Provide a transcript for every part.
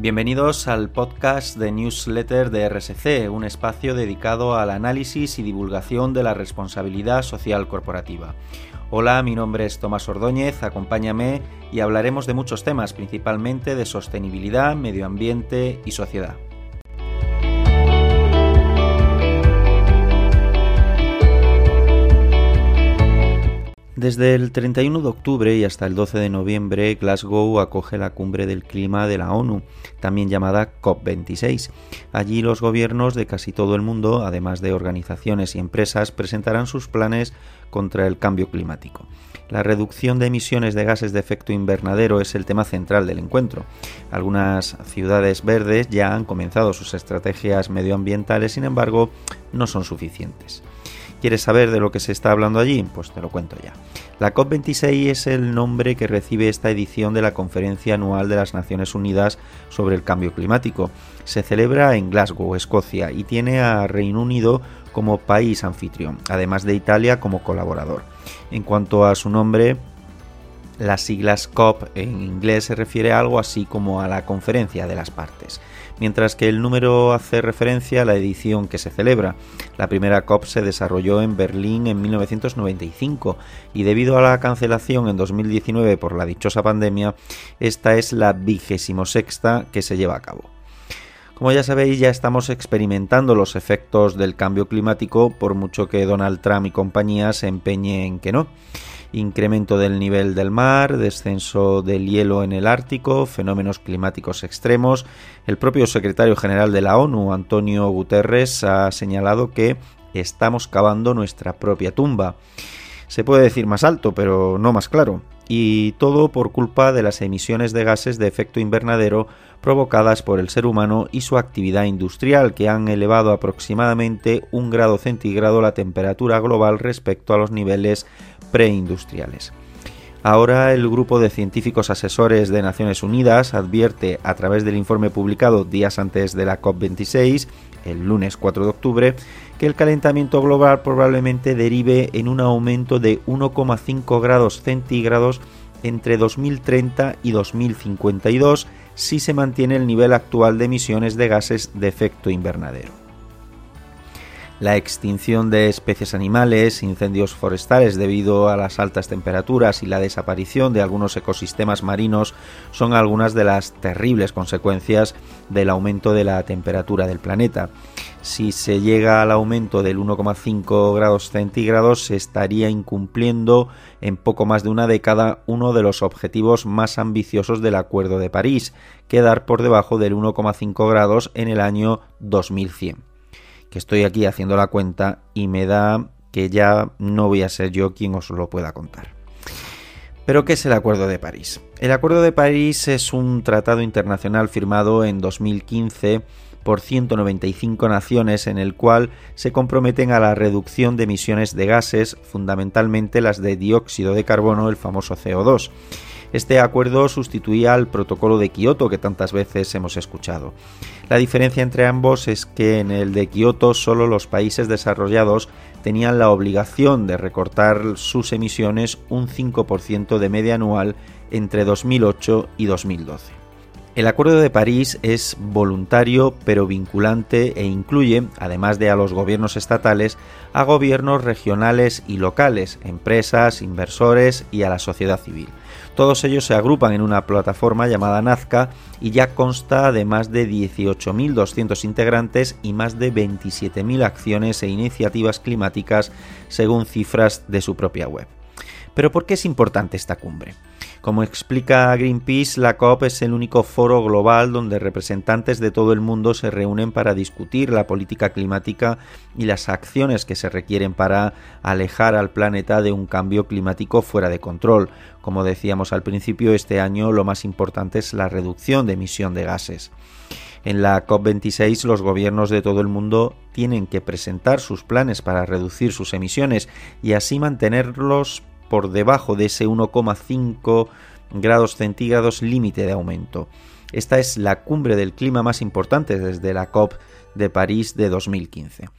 Bienvenidos al podcast de newsletter de RSC, un espacio dedicado al análisis y divulgación de la responsabilidad social corporativa. Hola, mi nombre es Tomás Ordóñez, acompáñame y hablaremos de muchos temas, principalmente de sostenibilidad, medio ambiente y sociedad. Desde el 31 de octubre y hasta el 12 de noviembre, Glasgow acoge la cumbre del clima de la ONU, también llamada COP26. Allí los gobiernos de casi todo el mundo, además de organizaciones y empresas, presentarán sus planes contra el cambio climático. La reducción de emisiones de gases de efecto invernadero es el tema central del encuentro. Algunas ciudades verdes ya han comenzado sus estrategias medioambientales, sin embargo, no son suficientes. ¿Quieres saber de lo que se está hablando allí? Pues te lo cuento ya. La COP26 es el nombre que recibe esta edición de la Conferencia Anual de las Naciones Unidas sobre el Cambio Climático. Se celebra en Glasgow, Escocia, y tiene a Reino Unido como país anfitrión, además de Italia como colaborador. En cuanto a su nombre, las siglas COP en inglés se refiere a algo así como a la conferencia de las partes mientras que el número hace referencia a la edición que se celebra. La primera COP se desarrolló en Berlín en 1995 y debido a la cancelación en 2019 por la dichosa pandemia, esta es la vigésimo sexta que se lleva a cabo. Como ya sabéis, ya estamos experimentando los efectos del cambio climático, por mucho que Donald Trump y compañía se empeñen que no incremento del nivel del mar, descenso del hielo en el Ártico, fenómenos climáticos extremos. El propio secretario general de la ONU, Antonio Guterres, ha señalado que estamos cavando nuestra propia tumba. Se puede decir más alto, pero no más claro. Y todo por culpa de las emisiones de gases de efecto invernadero provocadas por el ser humano y su actividad industrial, que han elevado aproximadamente un grado centígrado la temperatura global respecto a los niveles preindustriales. Ahora el grupo de científicos asesores de Naciones Unidas advierte a través del informe publicado días antes de la COP26, el lunes 4 de octubre, que el calentamiento global probablemente derive en un aumento de 1,5 grados centígrados entre 2030 y 2052 si se mantiene el nivel actual de emisiones de gases de efecto invernadero la extinción de especies animales, incendios forestales debido a las altas temperaturas y la desaparición de algunos ecosistemas marinos son algunas de las terribles consecuencias del aumento de la temperatura del planeta. Si se llega al aumento del 1,5 grados centígrados, se estaría incumpliendo en poco más de una década uno de los objetivos más ambiciosos del Acuerdo de París, quedar por debajo del 1,5 grados en el año 2100 que estoy aquí haciendo la cuenta y me da que ya no voy a ser yo quien os lo pueda contar. Pero ¿qué es el Acuerdo de París? El Acuerdo de París es un tratado internacional firmado en 2015 por 195 naciones en el cual se comprometen a la reducción de emisiones de gases, fundamentalmente las de dióxido de carbono, el famoso CO2 este acuerdo sustituía al protocolo de Kioto que tantas veces hemos escuchado. La diferencia entre ambos es que en el de Kioto solo los países desarrollados tenían la obligación de recortar sus emisiones un 5% de media anual entre 2008 y 2012. El Acuerdo de París es voluntario pero vinculante e incluye, además de a los gobiernos estatales, a gobiernos regionales y locales, empresas, inversores y a la sociedad civil. Todos ellos se agrupan en una plataforma llamada Nazca y ya consta de más de 18.200 integrantes y más de 27.000 acciones e iniciativas climáticas según cifras de su propia web. Pero ¿por qué es importante esta cumbre? Como explica Greenpeace, la COP es el único foro global donde representantes de todo el mundo se reúnen para discutir la política climática y las acciones que se requieren para alejar al planeta de un cambio climático fuera de control. Como decíamos al principio, este año lo más importante es la reducción de emisión de gases. En la COP26 los gobiernos de todo el mundo tienen que presentar sus planes para reducir sus emisiones y así mantenerlos por debajo de ese 1,5 grados centígrados límite de aumento. Esta es la cumbre del clima más importante desde la COP de París de 2015.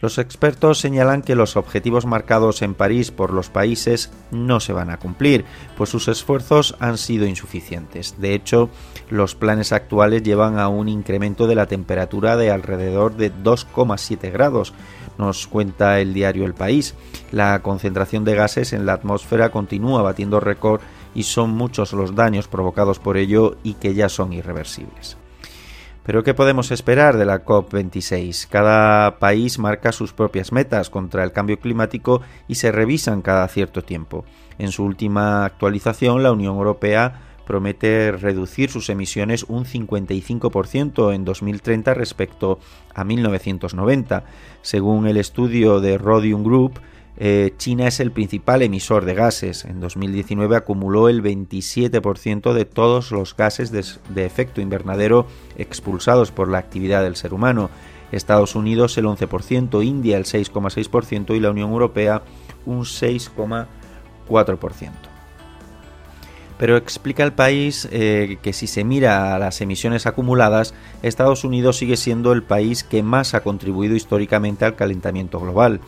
Los expertos señalan que los objetivos marcados en París por los países no se van a cumplir, pues sus esfuerzos han sido insuficientes. De hecho, los planes actuales llevan a un incremento de la temperatura de alrededor de 2,7 grados, nos cuenta el diario El País. La concentración de gases en la atmósfera continúa batiendo récord y son muchos los daños provocados por ello y que ya son irreversibles. Pero ¿qué podemos esperar de la COP26? Cada país marca sus propias metas contra el cambio climático y se revisan cada cierto tiempo. En su última actualización, la Unión Europea promete reducir sus emisiones un 55% en 2030 respecto a 1990. Según el estudio de Rhodium Group, eh, China es el principal emisor de gases. En 2019 acumuló el 27% de todos los gases de, efecto invernadero expulsados por la actividad del ser humano. Estados Unidos el 11%, India el 6,6% y la Unión Europea un 6,4%. Pero explica el país eh, que si se mira a las emisiones acumuladas, Estados Unidos sigue siendo el país que más ha contribuido históricamente al calentamiento global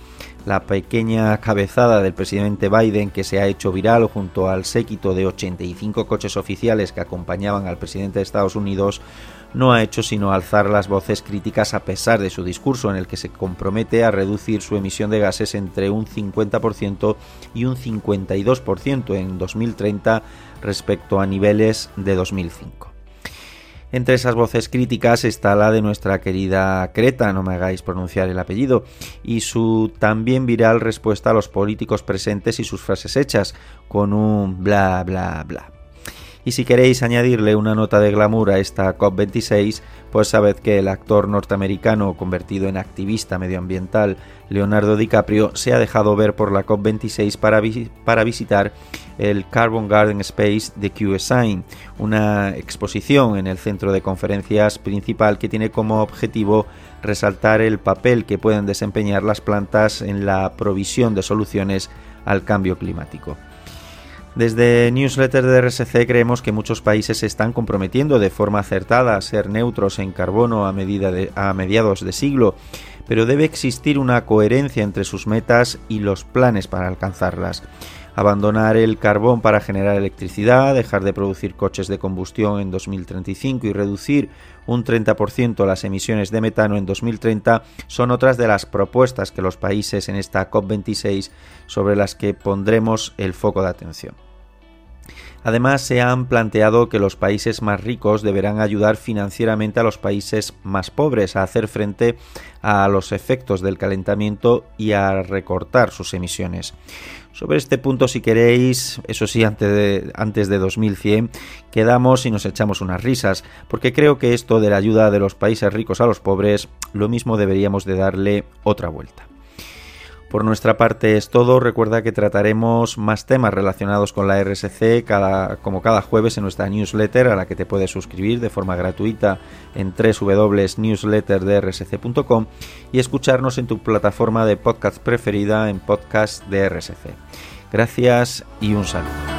la pequeña cabezada del presidente Biden que se ha hecho viral junto al séquito de 85 coches oficiales que acompañaban al presidente de Estados Unidos no ha hecho sino alzar las voces críticas a pesar de su discurso en el que se compromete a reducir su emisión de gases entre un 50% y un 52% en 2030 respecto a niveles de 2005. Entre esas voces críticas está la de nuestra querida Creta, no me hagáis pronunciar el apellido, y su también viral respuesta a los políticos presentes y sus frases hechas, con un bla bla bla. Y si queréis añadirle una nota de glamour a esta COP26, pues sabed que el actor norteamericano convertido en activista medioambiental Leonardo DiCaprio se ha dejado ver por la COP26 para, para visitar el Carbon Garden Space de QSign, una exposición en el centro de conferencias principal que tiene como objetivo resaltar el papel que pueden desempeñar las plantas en la provisión de soluciones al cambio climático. Desde Newsletter de RSC creemos que muchos países se están comprometiendo de forma acertada a ser neutros en carbono a, a mediados de siglo, pero debe existir una coherencia entre sus metas y los planes para alcanzarlas abandonar el carbón para generar electricidad, dejar de producir coches de combustión en 2035 y reducir un 30% las emisiones de metano en 2030 son otras de las propuestas que los países en esta COP26 sobre las que pondremos el foco de atención. Además, se han planteado que los países más ricos deberán ayudar financieramente a los países más pobres a hacer frente a los efectos del calentamiento y a recortar sus emisiones. Sobre este punto, si queréis, eso sí, antes de, antes de 2100, quedamos y nos echamos unas risas, porque creo que esto de la ayuda de los países ricos a los pobres, lo mismo deberíamos de darle otra vuelta. Por nuestra parte es todo. Recuerda que trataremos más temas relacionados con la RSC cada, como cada jueves en nuestra newsletter a la que te puedes suscribir de forma gratuita en www.newsletterdrsc.com y escucharnos en tu plataforma de podcast preferida en podcast de RSC. Gracias y un saludo.